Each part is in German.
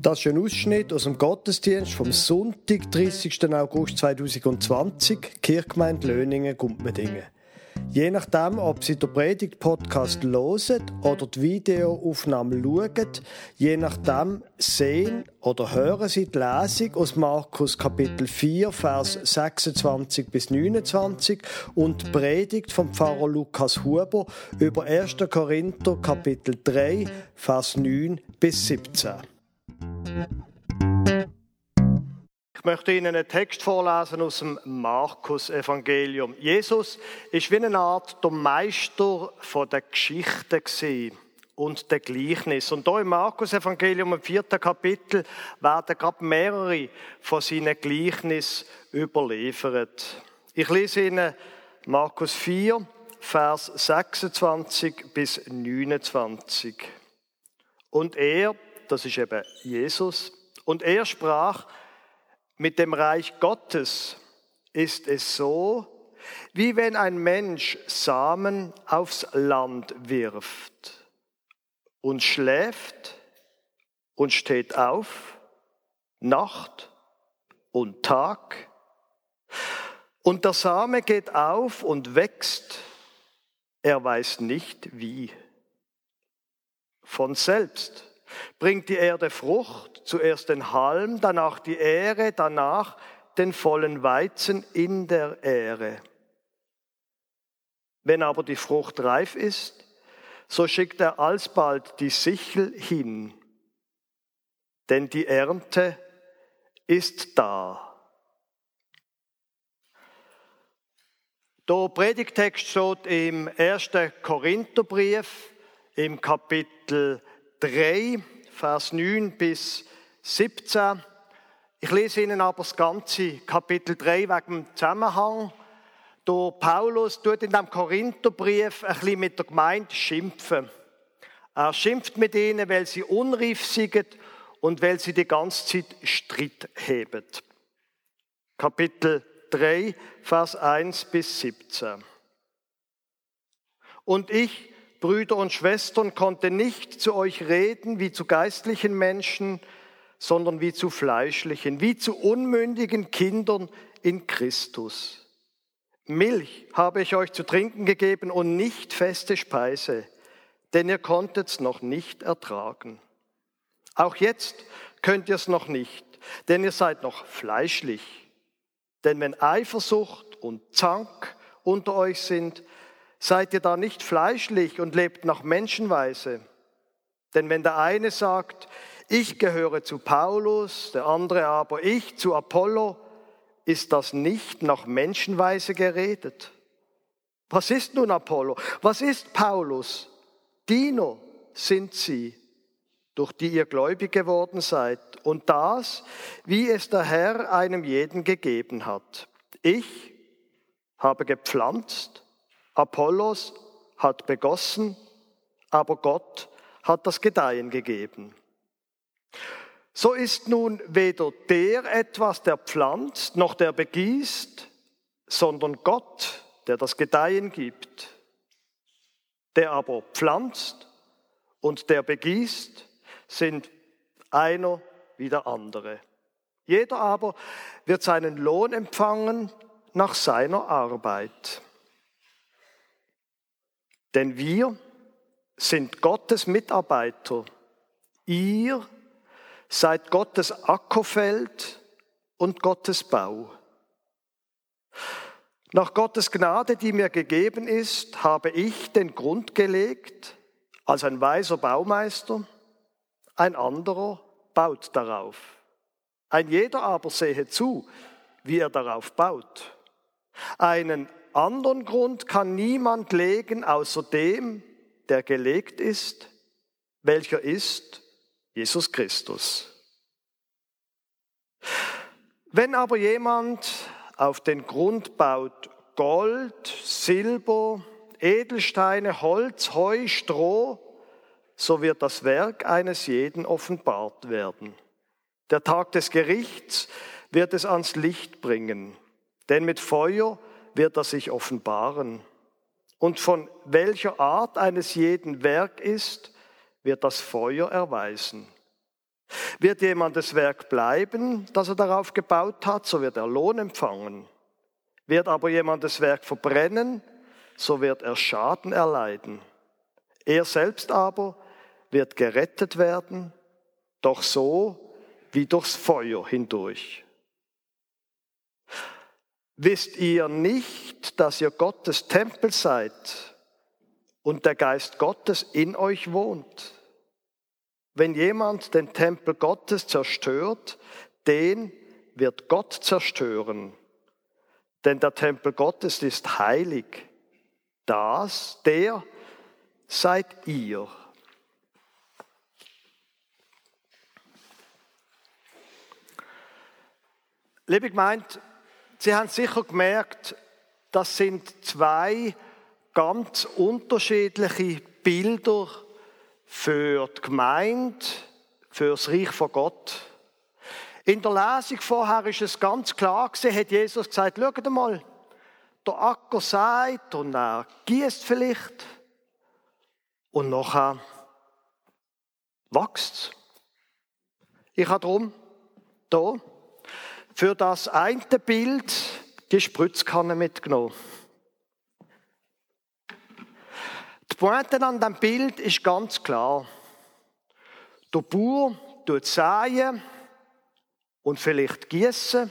Das ist ein Ausschnitt aus dem Gottesdienst vom Sonntag, 30. August 2020, Kirchgemeinde Löningen, Gumpmedingen. Je nachdem, ob Sie den Predigt-Podcast hören oder die Videoaufnahme schauen, je nachdem sehen oder hören Sie die Lesung aus Markus Kapitel 4, Vers 26 bis 29 und die Predigt vom Pfarrer Lukas Huber über 1. Korinther Kapitel 3, Vers 9 bis 17. Ich möchte Ihnen einen Text vorlesen aus dem Markus-Evangelium. Jesus ist wie eine Art der Meister von der Geschichte und der Gleichnis. Und hier im Markus-Evangelium, im vierten Kapitel, werden gerade mehrere von seinen Gleichnissen überliefert. Ich lese Ihnen Markus 4, Vers 26 bis 29. Und er, das ist eben Jesus. Und er sprach, mit dem Reich Gottes ist es so, wie wenn ein Mensch Samen aufs Land wirft und schläft und steht auf, Nacht und Tag. Und der Same geht auf und wächst, er weiß nicht wie. Von selbst bringt die Erde Frucht, zuerst den Halm, danach die Ähre, danach den vollen Weizen in der Ähre. Wenn aber die Frucht reif ist, so schickt er alsbald die Sichel hin, denn die Ernte ist da. Der Predigtext steht im 1. Korintherbrief im Kapitel 3, Vers 9 bis 17. Ich lese Ihnen aber das ganze Kapitel 3 wegen dem Zusammenhang. Der Paulus tut in dem Korintherbrief ein bisschen mit der Gemeinde schimpfen. Er schimpft mit ihnen, weil sie unreif sind und weil sie die ganze Zeit Streit heben. Kapitel 3, Vers 1 bis 17. Und ich, Brüder und Schwestern, konnte nicht zu euch reden wie zu geistlichen Menschen, sondern wie zu fleischlichen, wie zu unmündigen Kindern in Christus. Milch habe ich euch zu trinken gegeben und nicht feste Speise, denn ihr konntet's noch nicht ertragen. Auch jetzt könnt ihr es noch nicht, denn ihr seid noch fleischlich. Denn wenn Eifersucht und Zank unter euch sind, Seid ihr da nicht fleischlich und lebt nach Menschenweise? Denn wenn der eine sagt, ich gehöre zu Paulus, der andere aber ich zu Apollo, ist das nicht nach Menschenweise geredet. Was ist nun Apollo? Was ist Paulus? Diener sind sie, durch die ihr gläubig geworden seid. Und das, wie es der Herr einem jeden gegeben hat. Ich habe gepflanzt, Apollos hat begossen, aber Gott hat das Gedeihen gegeben. So ist nun weder der etwas, der pflanzt, noch der begießt, sondern Gott, der das Gedeihen gibt. Der aber pflanzt und der begießt, sind einer wie der andere. Jeder aber wird seinen Lohn empfangen nach seiner Arbeit. Denn wir sind Gottes Mitarbeiter. Ihr seid Gottes Ackerfeld und Gottes Bau. Nach Gottes Gnade, die mir gegeben ist, habe ich den Grund gelegt als ein weiser Baumeister, ein anderer baut darauf. Ein jeder aber sehe zu, wie er darauf baut. Einen anderen Grund kann niemand legen, außer dem, der gelegt ist, welcher ist Jesus Christus. Wenn aber jemand auf den Grund baut Gold, Silber, Edelsteine, Holz, Heu, Stroh, so wird das Werk eines jeden offenbart werden. Der Tag des Gerichts wird es ans Licht bringen, denn mit Feuer wird er sich offenbaren. Und von welcher Art eines jeden Werk ist, wird das Feuer erweisen. Wird jemand das Werk bleiben, das er darauf gebaut hat, so wird er Lohn empfangen. Wird aber jemand das Werk verbrennen, so wird er Schaden erleiden. Er selbst aber wird gerettet werden, doch so wie durchs Feuer hindurch. Wisst ihr nicht, dass ihr Gottes Tempel seid und der Geist Gottes in euch wohnt? Wenn jemand den Tempel Gottes zerstört, den wird Gott zerstören. Denn der Tempel Gottes ist heilig. Das, der seid ihr. Liebe Gemeinde, Sie haben sicher gemerkt, das sind zwei ganz unterschiedliche Bilder für die Gemeinde, für das Reich von Gott. In der Lesung vorher ist es ganz klar gewesen, hat Jesus gesagt, schaut mal, der Acker sagt und er gießt vielleicht und nachher wächst Ich habe darum hier für das eine Bild die Spritzkanne mitgenommen. Die Pointe an diesem Bild ist ganz klar. Der Bauer tut säen und vielleicht gießen.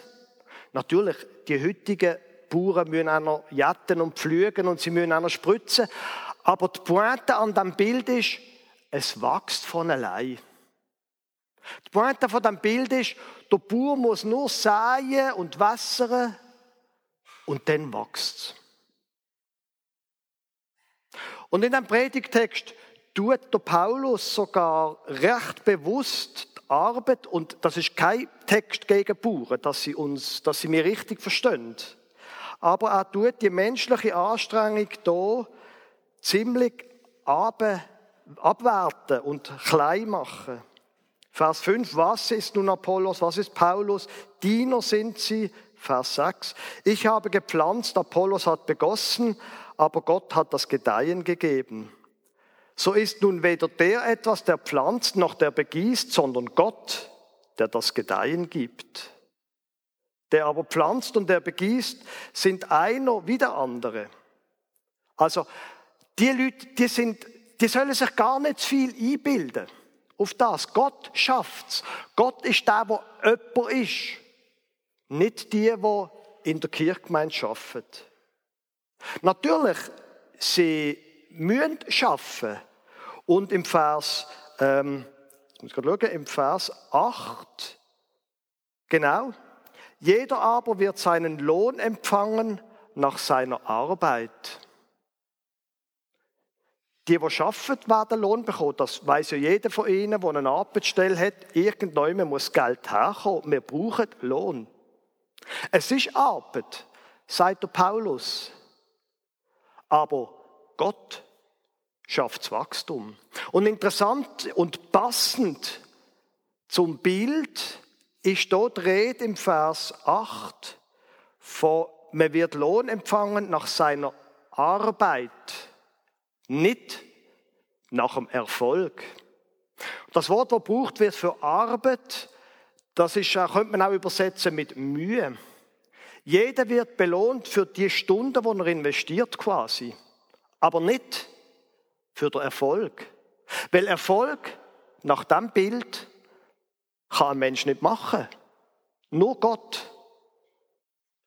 Natürlich, die heutigen Bauern müssen auch noch jetten und pflügen und sie müssen auch noch spritzen. Aber die Pointe an diesem Bild ist, es wächst von allein. Die Pointe von diesem Bild ist, der Bauer muss nur säen und wässern und dann wächst Und in dem Predigtext tut der Paulus sogar recht bewusst die Arbeit, und das ist kein Text gegen Bauern, dass sie uns, dass sie mir richtig verstehen. Aber er tut die menschliche Anstrengung hier ziemlich abwerten und klein machen. Vers 5, was ist nun Apollos, was ist Paulus? Diener sind sie. Vers 6, ich habe gepflanzt, Apollos hat begossen, aber Gott hat das Gedeihen gegeben. So ist nun weder der etwas, der pflanzt, noch der begießt, sondern Gott, der das Gedeihen gibt. Der aber pflanzt und der begießt, sind einer wie der andere. Also, die Leute, die sind, die sollen sich gar nicht viel einbilden auf das. Gott schafft's. Gott ist der, wo jemand ist. Nicht die, die in der Kirchgemeinde arbeiten. Natürlich, sie müssen schaffen. Und im Vers, ähm, ich muss gerade schauen, im Vers 8, genau, jeder aber wird seinen Lohn empfangen nach seiner Arbeit. Die, die arbeiten, werden Lohn bekommen. Das weiß ja jeder von Ihnen, der eine Arbeitsstelle hat. Irgendjemand muss Geld herkommen. Wir brauchen Lohn. Es ist Arbeit, sagt der Paulus. Aber Gott schafft das Wachstum. Und interessant und passend zum Bild ist dort Rede im Vers 8 von, man wird Lohn empfangen nach seiner Arbeit nicht nach dem Erfolg. Das Wort, das gebraucht wird für Arbeit, das ist, könnte man auch übersetzen mit Mühe. Jeder wird belohnt für die Stunden, die er investiert quasi, aber nicht für den Erfolg. Weil Erfolg nach dem Bild kann ein Mensch nicht machen. Nur Gott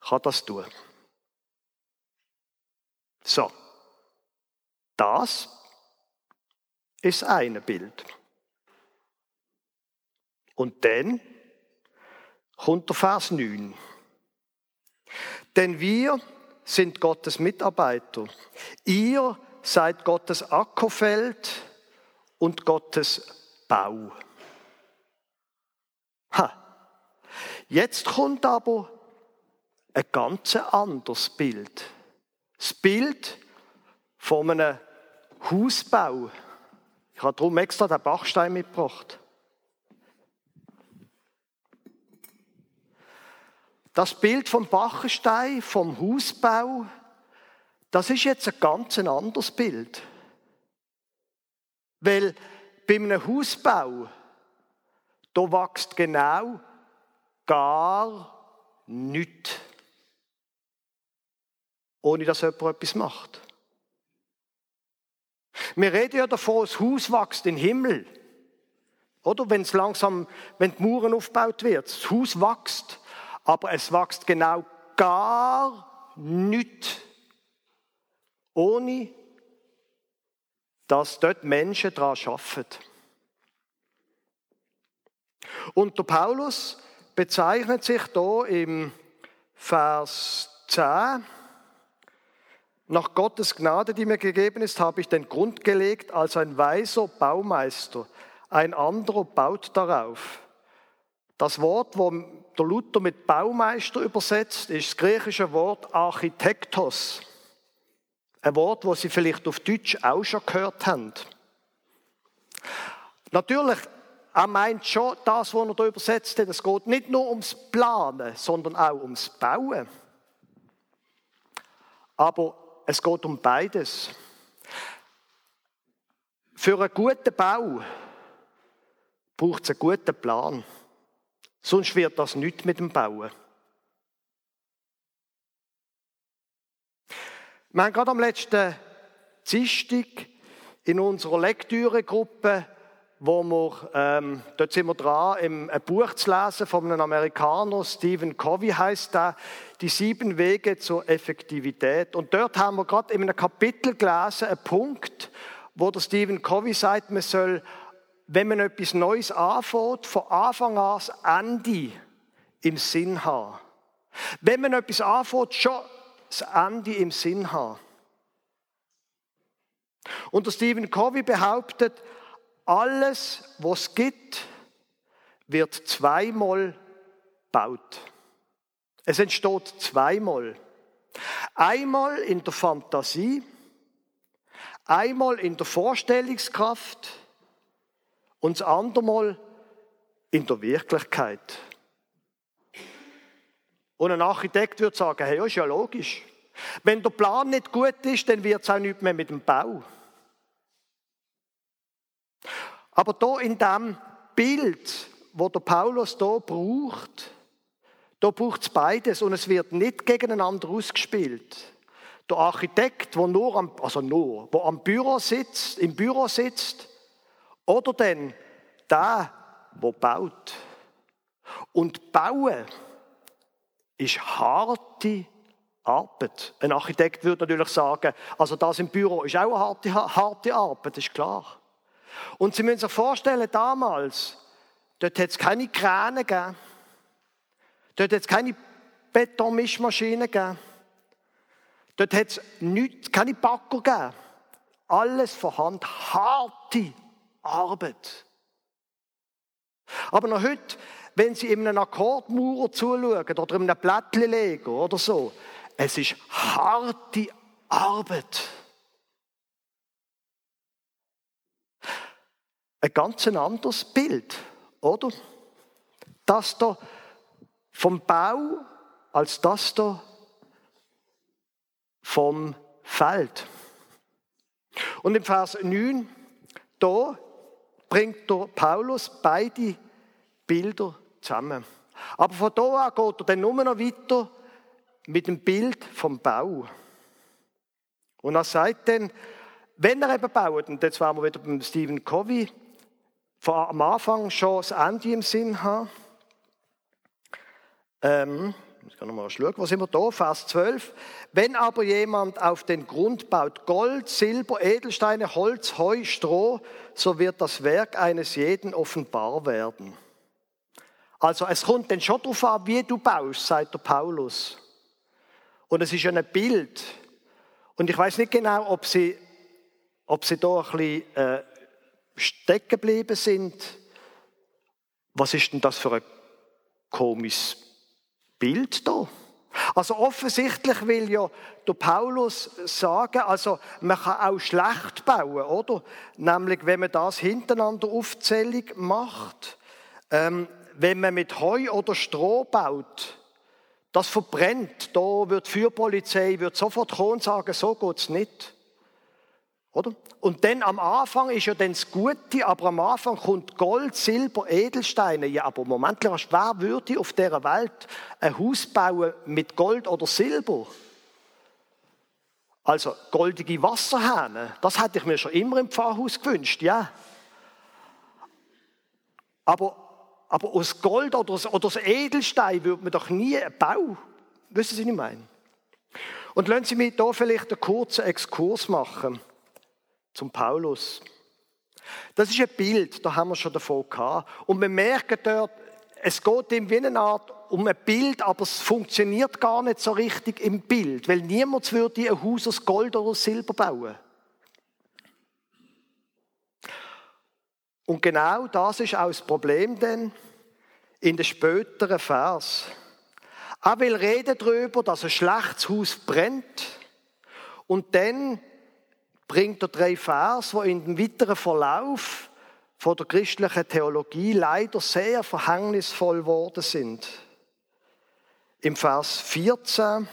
kann das tun. So. Das ist ein Bild. Und dann kommt der Vers 9. Denn wir sind Gottes Mitarbeiter. Ihr seid Gottes Ackerfeld und Gottes Bau. Ha. Jetzt kommt aber ein ganz anderes Bild. Das Bild von einem Hausbau. Ich habe darum extra den Bachstein mitgebracht. Das Bild vom Bachstein, vom Hausbau, das ist jetzt ein ganz anderes Bild. Weil bei einem Hausbau, Da wächst genau gar nichts. Ohne dass jemand etwas macht. Wir reden ja davon, das Haus wächst den Himmel. Oder wenn es langsam, wenn die Mauern aufgebaut wird, das Haus wächst, aber es wächst genau gar nichts, ohne dass dort Menschen daran arbeiten. Und der Paulus bezeichnet sich hier im Vers 10, nach Gottes Gnade, die mir gegeben ist, habe ich den Grund gelegt als ein weiser Baumeister. Ein anderer baut darauf. Das Wort, wo der Luther mit Baumeister übersetzt, ist das griechische Wort Architektos. Ein Wort, das Sie vielleicht auf Deutsch auch schon gehört haben. Natürlich, er meint schon das, was er da übersetzt hat. Es geht nicht nur ums Planen, sondern auch ums Bauen. Aber es geht um beides. Für einen guten Bau braucht es einen guten Plan. Sonst wird das nicht mit dem Bauen. Wir haben gerade am letzten Dienstag in unserer Lektüregruppe, wo wir, ähm, dort sind wir dran, ein Buch zu lesen von einem Amerikaner, Stephen Covey heißt da, die sieben Wege zur Effektivität. Und dort haben wir gerade in einem Kapitel gelesen, einen Punkt, wo der Stephen Covey sagt, man soll, wenn man etwas Neues anfängt, von Anfang an das Ende im Sinn haben. Wenn man etwas anfängt, schon das Ende im Sinn haben. Und der Stephen Covey behauptet, alles, was es gibt, wird zweimal baut. Es entsteht zweimal. Einmal in der Fantasie, einmal in der Vorstellungskraft und das andere Mal in der Wirklichkeit. Und ein Architekt würde sagen, hey, ist ja logisch. Wenn der Plan nicht gut ist, dann wird es auch nicht mehr mit dem Bau. Aber da in dem Bild, wo der Paulus da braucht, da braucht es beides und es wird nicht gegeneinander ausgespielt. Der Architekt, der nur am, also nur, wo am Büro sitzt, im Büro sitzt, oder denn der, der baut. Und bauen ist harte Arbeit. Ein Architekt würde natürlich sagen, also das im Büro ist auch eine harte, harte Arbeit, ist klar. Und Sie müssen sich vorstellen, damals, dort hat es keine Kräne gegeben, dort hat es keine Betonmischmaschinen gegeben, dort hat es nichts, keine Backer gegeben. Alles vorhanden, harte Arbeit. Aber noch heute wenn Sie in einem Akkordmaurer zuschauen oder in einem Blättchen legen oder so, es ist harte Arbeit. Ein ganz anderes Bild, oder? Das da vom Bau als das da vom Feld. Und im Vers 9, da bringt der Paulus beide Bilder zusammen. Aber von da an geht er dann nur noch weiter mit dem Bild vom Bau. Und er sagt dann, wenn er eben baut, und jetzt waren wir wieder beim Stephen Covey, am Anfang schon das Ende im Sinn haben. Ähm, ich kann nochmal schauen, sind wir da? Vers 12. Wenn aber jemand auf den Grund baut Gold, Silber, Edelsteine, Holz, Heu, Stroh, so wird das Werk eines jeden offenbar werden. Also es kommt dann schon darauf an, wie du baust, sagt der Paulus. Und es ist ein Bild. Und ich weiß nicht genau, ob sie, ob sie da ein bisschen äh, stecken geblieben sind. Was ist denn das für ein komisches Bild da? Also offensichtlich will ja der Paulus sagen, also man kann auch schlecht bauen, oder? Nämlich, wenn man das hintereinander Aufzählung macht. Ähm, wenn man mit Heu oder Stroh baut, das verbrennt. Da wird die Feuerpolizei wird sofort kommen und sagen, so geht's nicht. Oder? Und dann am Anfang ist ja dann das Gute, aber am Anfang kommt Gold, Silber, Edelsteine. Ja, aber Moment, wer würde auf dieser Welt ein Haus bauen mit Gold oder Silber? Also goldige Wasserhähne, das hätte ich mir schon immer im Pfarrhaus gewünscht, ja. Aber, aber aus Gold oder aus, oder aus Edelstein würde man doch nie einen Bau, wissen Sie, was ich meine? Und lassen Sie mich hier vielleicht einen kurzen Exkurs machen zum Paulus. Das ist ein Bild, da haben wir schon davon gehabt. Und wir merken dort, es geht ihm wie eine Art um ein Bild, aber es funktioniert gar nicht so richtig im Bild, weil niemand würde ein Haus aus Gold oder Silber bauen. Und genau das ist auch das Problem denn in den späteren Vers. Er will reden darüber, dass ein schlechtes Haus brennt und dann bringt er drei Vers, die in dem weiteren Verlauf von der christlichen Theologie leider sehr verhängnisvoll geworden sind. Im Vers 14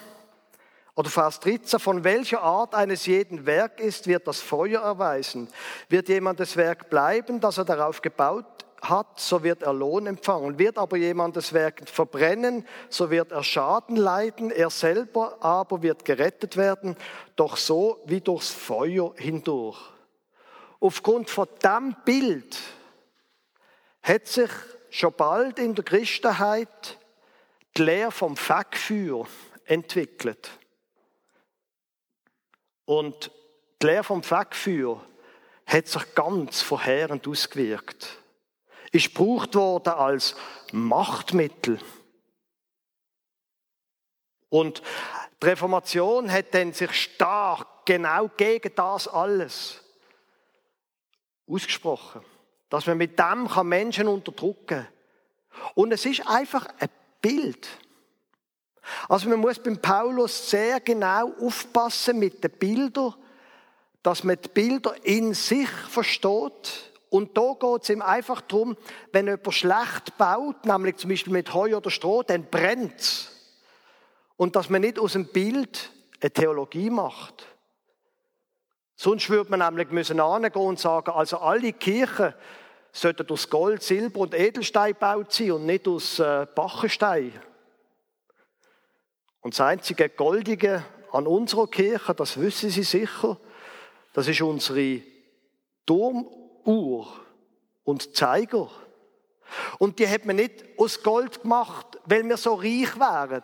oder Vers 13, von welcher Art eines jeden Werk ist, wird das Feuer erweisen. Wird jemandes Werk bleiben, das er darauf gebaut hat, so wird er Lohn empfangen. Wird aber jemandes Werk verbrennen, so wird er Schaden leiden, er selber aber wird gerettet werden, doch so wie durchs Feuer hindurch. Aufgrund von dem Bild hat sich schon bald in der Christenheit die Lehre vom Fegfeuer entwickelt. Und die Lehre vom Fegfeuer hat sich ganz verheerend ausgewirkt ist gebraucht worden als Machtmittel. Und die Reformation hat dann sich stark genau gegen das alles ausgesprochen. Dass man mit dem kann Menschen unterdrücken kann. Und es ist einfach ein Bild. Also man muss beim Paulus sehr genau aufpassen mit den Bildern, dass man die Bilder in sich versteht und da geht es ihm einfach darum, wenn jemand schlecht baut, nämlich zum Beispiel mit Heu oder Stroh, dann brennt es. Und dass man nicht aus dem Bild eine Theologie macht. Sonst würde man nämlich müssen angehen und sagen, also alle Kirchen sollten aus Gold, Silber und Edelstein gebaut sein und nicht aus äh, Bachenstein. Und das einzige Goldige an unserer Kirche, das wissen Sie sicher, das ist unsere Turm- Uhr und Zeiger. Und die hat man nicht aus Gold gemacht, weil wir so reich wären,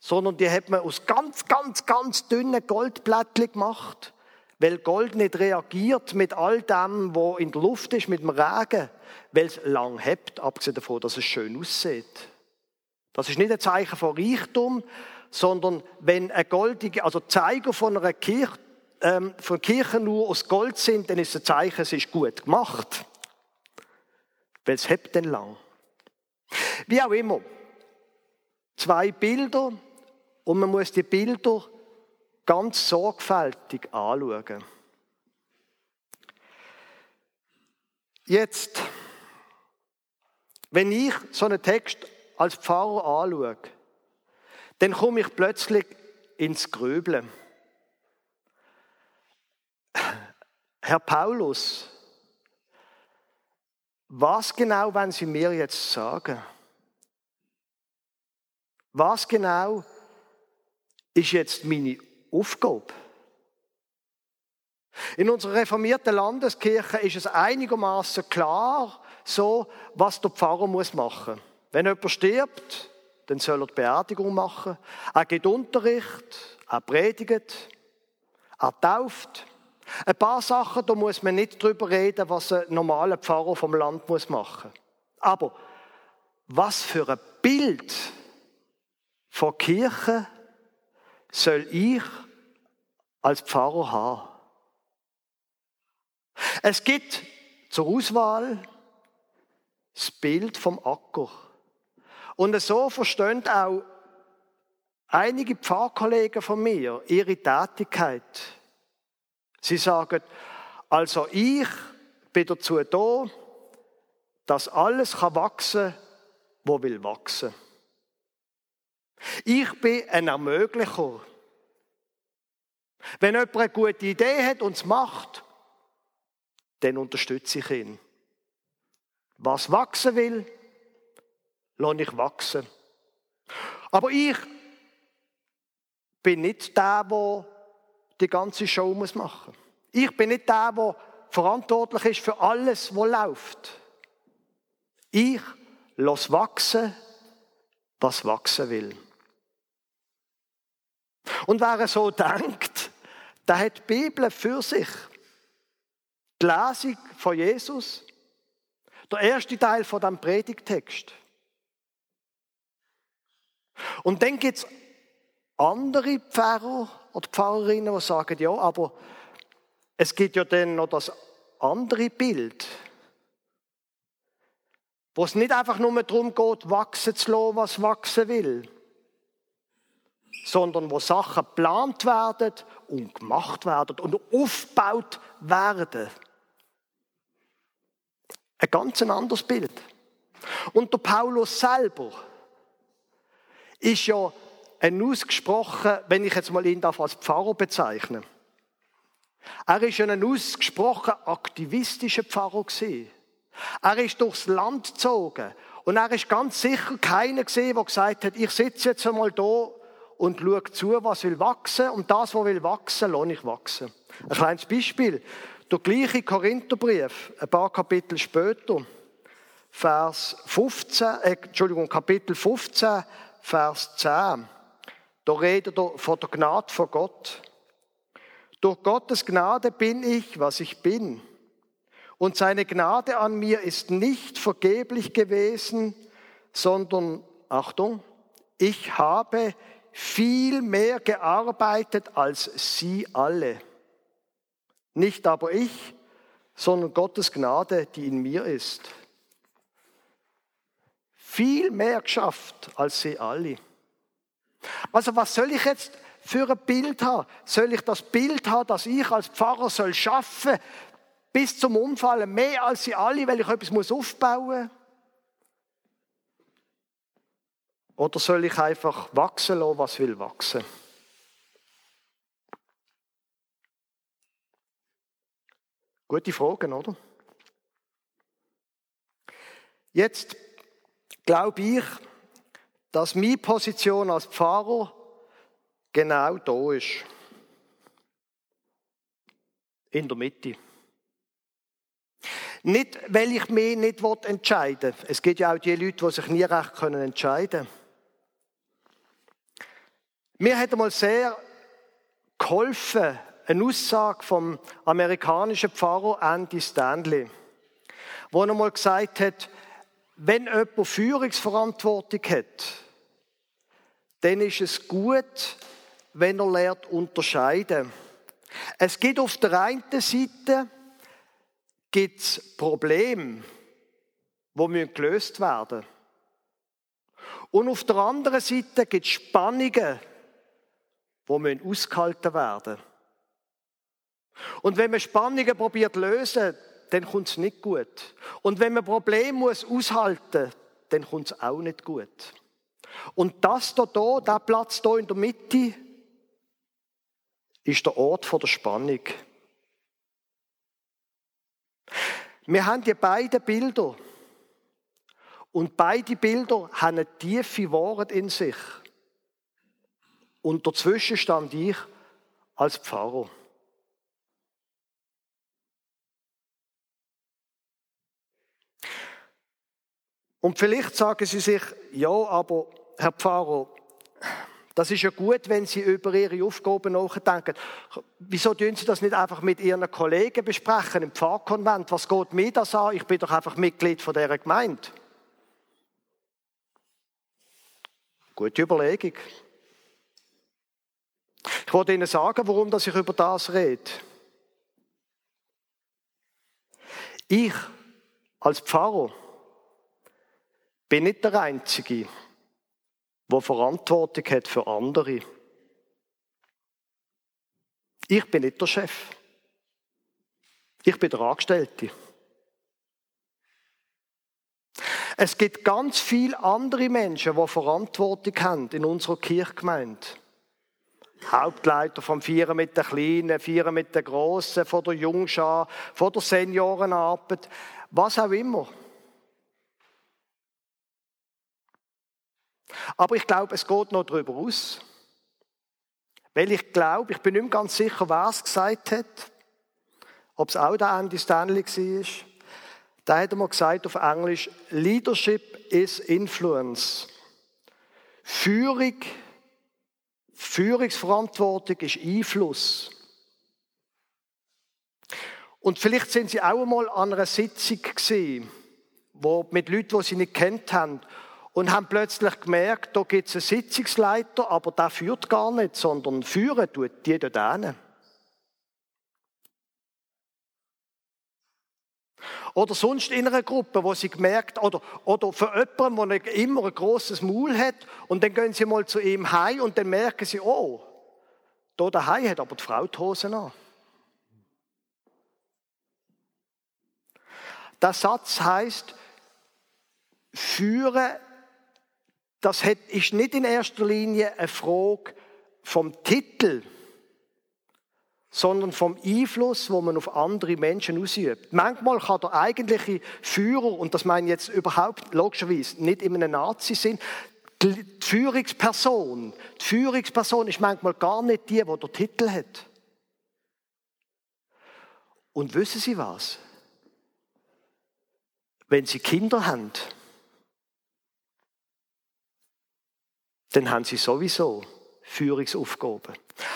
sondern die hat man aus ganz, ganz, ganz dünnen Goldblättchen gemacht, weil Gold nicht reagiert mit all dem, wo in der Luft ist, mit dem Regen, weil es lang hebt, abgesehen davon, dass es schön aussieht. Das ist nicht ein Zeichen von Reichtum, sondern wenn ein goldige, also Zeiger von einer Kirche ähm, von Kirchen nur aus Gold sind, dann ist ein Zeichen, es ist gut gemacht. Weil es hebt dann lang. Wie auch immer. Zwei Bilder und man muss die Bilder ganz sorgfältig anschauen. Jetzt, wenn ich so einen Text als Pfarrer anschaue, dann komme ich plötzlich ins Gröbeln. Herr Paulus, was genau wollen Sie mir jetzt sagen? Was genau ist jetzt meine Aufgabe? In unserer reformierten Landeskirche ist es einigermaßen klar, so was der Pfarrer muss machen. Wenn jemand stirbt, dann soll er die Beerdigung machen. Er gibt Unterricht, er predigt, er tauft, ein paar Sachen, da muss man nicht drüber reden, was ein normaler Pfarrer vom Land muss machen. Aber was für ein Bild von Kirche soll ich als Pfarrer haben? Es gibt zur Auswahl das Bild vom Acker. Und so verstehen auch einige Pfarrkollegen von mir ihre Tätigkeit. Sie sagen, also ich bin dazu da, dass alles kann wachsen, wo will wachsen. Ich bin ein Ermöglicher. Wenn jemand eine gute Idee hat und es macht, dann unterstütze ich ihn. Was wachsen will, lasse ich wachsen. Aber ich bin nicht der, der die ganze Show muss machen. Ich bin nicht der, der verantwortlich ist für alles, was läuft. Ich lasse wachsen, was wachsen will. Und wer so denkt, der hat die Bibel für sich. Die Lesung von Jesus, der erste Teil von dem Predigtext. Und dann gibt es andere Pfarrer oder Pfarrerinnen, die sagen, ja, aber es gibt ja dann noch das andere Bild, wo es nicht einfach nur darum geht, wachsen zu lassen, was wachsen will, sondern wo Sachen geplant werden und gemacht werden und aufgebaut werden. Ein ganz anderes Bild. Und der Paulus selber ist ja ein ausgesprochen, wenn ich jetzt mal ihn als Pfarrer bezeichne. Er ist ein ausgesprochen aktivistischer Pfarrer gewesen. Er ist durchs Land gezogen und er ist ganz sicher keiner gesehen, der gesagt hat, ich sitze jetzt einmal da und schaue zu, was will wachsen und das, was will wachsen, lasse ich wachsen. Ein kleines Beispiel. Der gleiche Korintherbrief, ein paar Kapitel später, Vers 15, äh, Entschuldigung, Kapitel 15, Vers 10. Da redet er von der Gnade von Gott. Durch Gottes Gnade bin ich, was ich bin. Und seine Gnade an mir ist nicht vergeblich gewesen, sondern, Achtung, ich habe viel mehr gearbeitet als sie alle. Nicht aber ich, sondern Gottes Gnade, die in mir ist. Viel mehr geschafft als sie alle. Also was soll ich jetzt für ein Bild haben? Soll ich das Bild haben, dass ich als Pfarrer soll schaffen bis zum Umfallen mehr als sie alle, weil ich etwas aufbauen muss? Oder soll ich einfach wachsen lassen, was will wachsen? Gute Fragen, oder? Jetzt glaube ich, dass meine Position als Pfarrer genau da ist. In der Mitte. Nicht, weil ich mich nicht entscheiden will. Es gibt ja auch die Leute, die sich nie recht entscheiden können. Mir hat einmal sehr geholfen, eine Aussage vom amerikanischen Pfarrer Andy Stanley, wo er einmal gesagt hat, wenn jemand Führungsverantwortung hat, dann ist es gut, wenn er lernt unterscheiden. Es gibt auf der einen Seite gibt's Probleme, die gelöst werden müssen. Und auf der anderen Seite gibt es Spannungen, die ausgehalten werden müssen. Und wenn man Spannungen probiert lösen, dann kommt es nicht gut. Und wenn man Probleme muss aushalten, dann kommt es auch nicht gut. Und das da, da, der Platz da in der Mitte, ist der Ort der Spannung. Wir haben die beiden Bilder. Und beide Bilder haben eine tiefe Wahrheit in sich. Und dazwischen stand ich als Pfarrer. Und vielleicht sagen Sie sich, ja, aber Herr Pfarrer, das ist ja gut, wenn Sie über Ihre Aufgaben nachdenken. Wieso tun Sie das nicht einfach mit Ihren Kollegen besprechen im Pfarrkonvent? Was geht mir das an? Ich bin doch einfach Mitglied von dieser Gemeinde. Gute Überlegung. Ich wollte Ihnen sagen, warum ich über das rede. Ich als Pfarrer bin nicht der Einzige, der Verantwortung hat für andere. Ich bin nicht der Chef. Ich bin der Angestellte. Es gibt ganz viele andere Menschen, die Verantwortung haben in unserer Kirchgemeinde. Hauptleiter vom Vieren mit den Kleinen, Vieren mit den Grossen, von der Jungschar, von der Seniorenarbeit, was auch immer. Aber ich glaube, es geht noch darüber aus. Weil ich glaube, ich bin nicht mehr ganz sicher, wer es gesagt hat. Ob es auch der Andy Stanley war. Da hat er mal gesagt auf Englisch, Leadership is Influence. Führung, Führungsverantwortung ist Einfluss. Und vielleicht sind Sie auch einmal an einer Sitzung gewesen, wo mit Leuten, die Sie nicht kennt haben, und haben plötzlich gemerkt, da gibt es einen Sitzungsleiter, aber der führt gar nicht, sondern führen tut die dort hin. Oder sonst in einer Gruppe, wo sie gemerkt, oder, oder für jemanden, der immer ein grosses Maul hat, und dann gehen sie mal zu ihm heim und dann merken sie, oh, da daheim hat aber die Frau die Hosen an. Der Satz heißt, führe das ist nicht in erster Linie eine Frage vom Titel, sondern vom Einfluss, wo man auf andere Menschen ausübt. Manchmal kann der eigentliche Führer, und das meine ich jetzt überhaupt logischerweise nicht in einem Nazi-Sinn, die Führungsperson, die Führungsperson ist manchmal gar nicht die, die der Titel hat. Und wissen Sie was? Wenn Sie Kinder haben, dann haben sie sowieso Führungsaufgaben.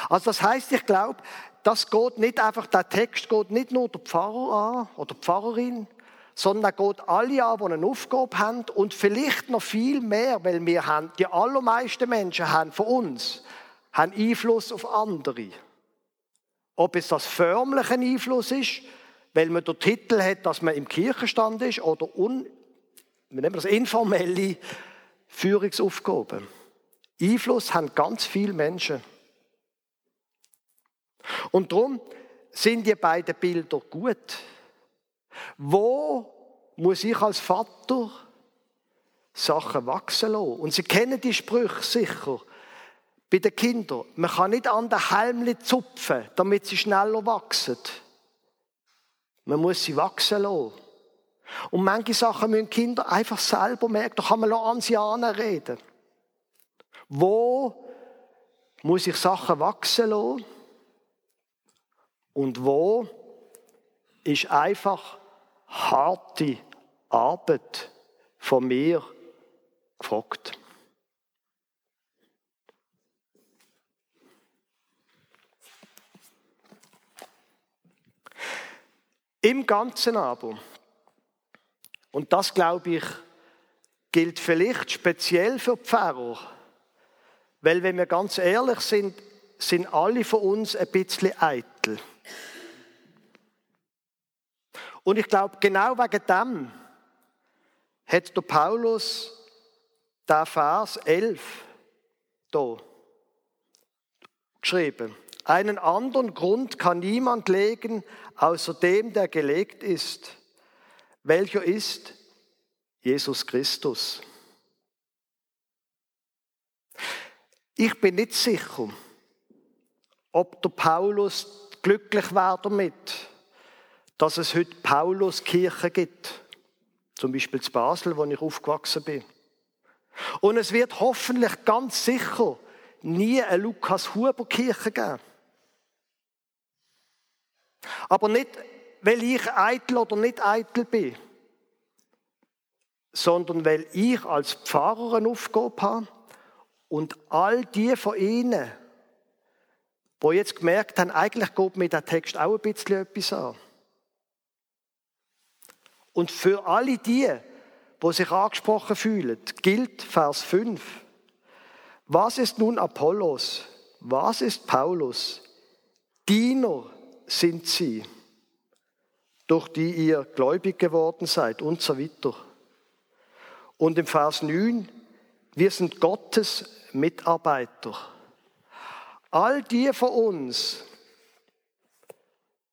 Also das heißt, ich glaube, das geht nicht einfach, der Text geht nicht nur der Pfarrer an oder die Pfarrerin, sondern er geht alle an, die eine Aufgabe haben und vielleicht noch viel mehr, weil wir haben, die allermeisten Menschen haben von uns, haben Einfluss auf andere. Ob es das förmliche Einfluss ist, weil man den Titel hat, dass man im Kirchenstand ist, oder un, wir nennen das informelle Führungsaufgaben. Einfluss haben ganz viele Menschen. Und darum sind die beiden Bilder gut. Wo muss ich als Vater Sachen wachsen lassen? Und Sie kennen die Sprüche sicher. Bei den Kindern. Man kann nicht an den Helmli zupfen, damit sie schneller wachsen. Man muss sie wachsen lassen. Und manche Sachen müssen Kinder einfach selber merken. Da kann man an sie reden. Wo muss ich Sachen wachsen lassen? Und wo ist einfach harte Arbeit von mir gefragt? Im Ganzen aber, und das glaube ich, gilt vielleicht speziell für Pfarrer, weil wenn wir ganz ehrlich sind, sind alle von uns ein bisschen eitel. Und ich glaube, genau wegen dem hat der Paulus da Vers 11 da geschrieben. Einen anderen Grund kann niemand legen, außer dem, der gelegt ist. Welcher ist Jesus Christus? Ich bin nicht sicher, ob der Paulus glücklich war damit, dass es heute Paulus-Kirche gibt. Zum Beispiel zu Basel, wo ich aufgewachsen bin. Und es wird hoffentlich ganz sicher nie eine Lukas-Huber-Kirche geben. Aber nicht, weil ich eitel oder nicht eitel bin, sondern weil ich als Pfarrer eine Aufgabe habe und all die von ihnen, die jetzt gemerkt haben, eigentlich geht mir der Text auch ein bisschen etwas an. Und für alle die, die sich angesprochen fühlen, gilt Vers 5. Was ist nun Apollos? Was ist Paulus? Diener sind sie, durch die ihr gläubig geworden seid und so weiter. Und im Vers 9, wir sind Gottes Mitarbeiter. All die von uns,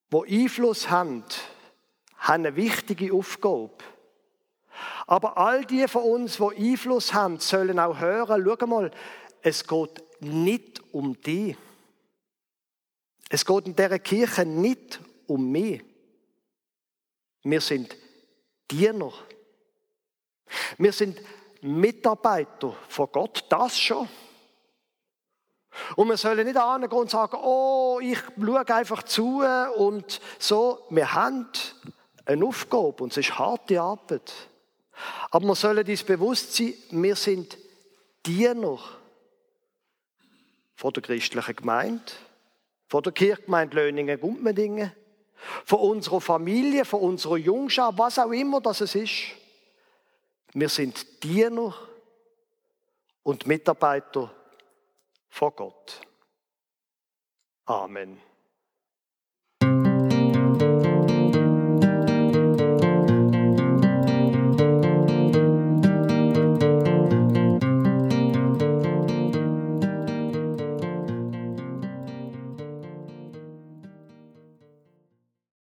wo Einfluss haben, haben eine wichtige Aufgabe. Aber all die von uns, wo Einfluss haben, sollen auch hören, schau mal, es geht nicht um die. Es geht in dieser Kirche nicht um mich. Wir sind Diener. Wir sind Mitarbeiter von Gott, das schon. Und wir sollen nicht angehen und sagen, oh, ich schaue einfach zu und so. Wir haben eine Aufgabe und es ist harte Arbeit. Aber wir sollen uns bewusst sein, wir sind Diener von der christlichen Gemeinde, von der Kirchgemeinde Löningen-Gumpmendingen, von unserer Familie, von unserer Jungschau, was auch immer das ist. Wir sind Diener und Mitarbeiter vor Gott. Amen.